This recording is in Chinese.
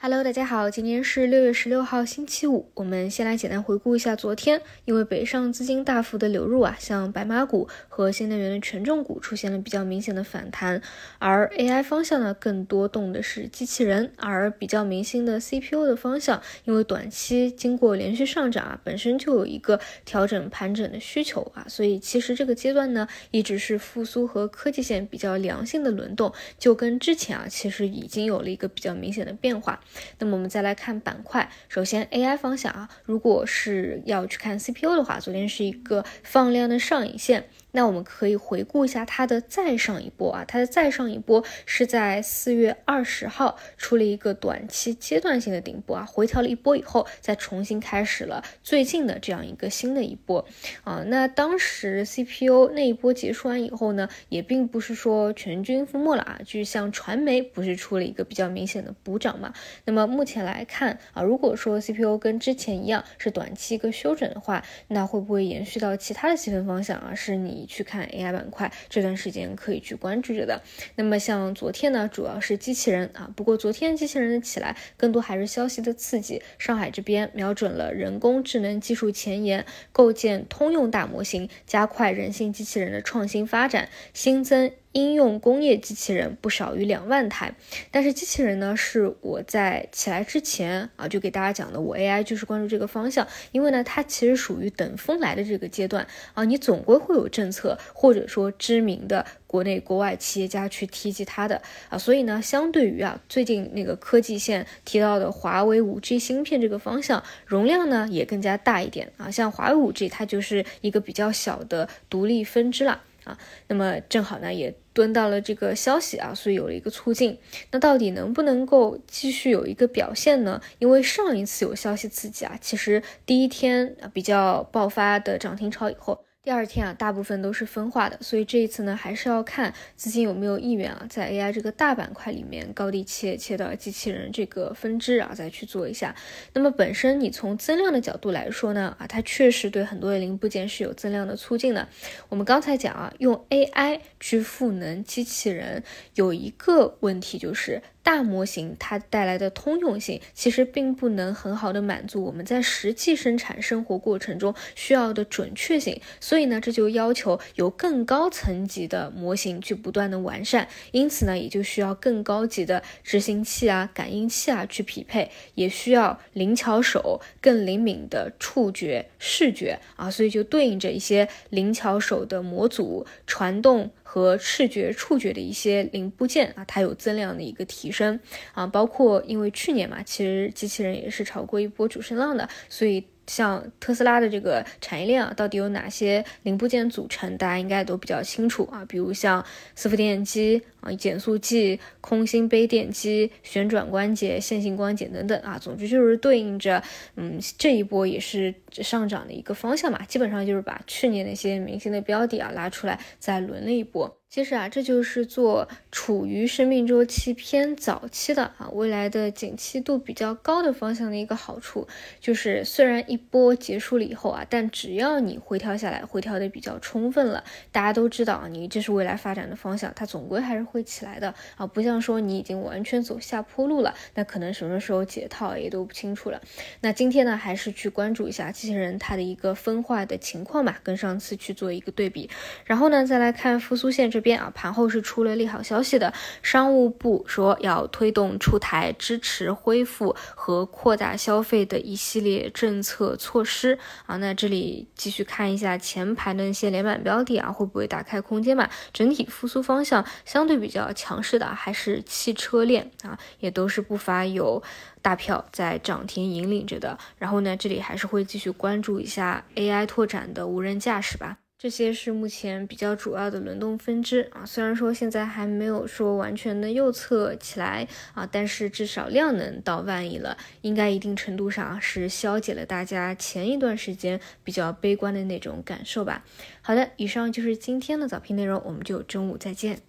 Hello，大家好，今天是六月十六号，星期五。我们先来简单回顾一下昨天，因为北上资金大幅的流入啊，像白马股和新能源的权重股出现了比较明显的反弹，而 AI 方向呢，更多动的是机器人，而比较明星的 CPU 的方向，因为短期经过连续上涨啊，本身就有一个调整盘整的需求啊，所以其实这个阶段呢，一直是复苏和科技线比较良性的轮动，就跟之前啊，其实已经有了一个比较明显的变化。那么我们再来看板块，首先 AI 方向啊，如果是要去看 CPU 的话，昨天是一个放量的上影线。那我们可以回顾一下它的再上一波啊，它的再上一波是在四月二十号出了一个短期阶段性的顶部啊，回调了一波以后，再重新开始了最近的这样一个新的一波啊。那当时 CPU 那一波结束完以后呢，也并不是说全军覆没了啊，就像传媒不是出了一个比较明显的补涨嘛。那么目前来看啊，如果说 CPU 跟之前一样是短期一个休整的话，那会不会延续到其他的细分方向啊？是你。去看 AI 板块这段时间可以去关注着的。那么像昨天呢，主要是机器人啊，不过昨天机器人的起来更多还是消息的刺激。上海这边瞄准了人工智能技术前沿，构建通用大模型，加快人性机器人的创新发展，新增。应用工业机器人不少于两万台，但是机器人呢，是我在起来之前啊，就给大家讲的，我 AI 就是关注这个方向，因为呢，它其实属于等风来的这个阶段啊，你总归会有政策或者说知名的国内国外企业家去提及它的啊，所以呢，相对于啊，最近那个科技线提到的华为五 G 芯片这个方向，容量呢也更加大一点啊，像华为五 G 它就是一个比较小的独立分支了。啊，那么正好呢，也蹲到了这个消息啊，所以有了一个促进。那到底能不能够继续有一个表现呢？因为上一次有消息刺激啊，其实第一天啊比较爆发的涨停潮以后。第二天啊，大部分都是分化的，所以这一次呢，还是要看资金有没有意愿啊，在 AI 这个大板块里面高低切切到机器人这个分支啊，再去做一下。那么本身你从增量的角度来说呢，啊，它确实对很多的零部件是有增量的促进的。我们刚才讲啊，用 AI 去赋能机器人，有一个问题就是。大模型它带来的通用性，其实并不能很好的满足我们在实际生产生活过程中需要的准确性，所以呢，这就要求有更高层级的模型去不断的完善，因此呢，也就需要更高级的执行器啊、感应器啊去匹配，也需要灵巧手、更灵敏的触觉、视觉啊，所以就对应着一些灵巧手的模组、传动。和视觉、触觉的一些零部件啊，它有增量的一个提升啊，包括因为去年嘛，其实机器人也是炒过一波主升浪的，所以。像特斯拉的这个产业链啊，到底有哪些零部件组成？大家应该都比较清楚啊，比如像伺服电机啊、减速器、空心杯电机、旋转关节、线性关节等等啊。总之就是对应着，嗯，这一波也是上涨的一个方向嘛。基本上就是把去年那些明星的标的啊拉出来，再轮了一波。其实啊，这就是做处于生命周期偏早期的啊，未来的景气度比较高的方向的一个好处，就是虽然一波结束了以后啊，但只要你回调下来，回调的比较充分了，大家都知道啊，你这是未来发展的方向，它总归还是会起来的啊，不像说你已经完全走下坡路了，那可能什么时候解套也都不清楚了。那今天呢，还是去关注一下机器人它的一个分化的情况吧，跟上次去做一个对比，然后呢，再来看复苏线这。这边啊，盘后是出了利好消息的。商务部说要推动出台支持恢复和扩大消费的一系列政策措施啊。那这里继续看一下前排的那些连板标的啊，会不会打开空间嘛？整体复苏方向相对比较强势的还是汽车链啊，也都是不乏有大票在涨停引领着的。然后呢，这里还是会继续关注一下 AI 拓展的无人驾驶吧。这些是目前比较主要的轮动分支啊，虽然说现在还没有说完全的右侧起来啊，但是至少量能到万亿了，应该一定程度上是消解了大家前一段时间比较悲观的那种感受吧。好的，以上就是今天的早评内容，我们就中午再见。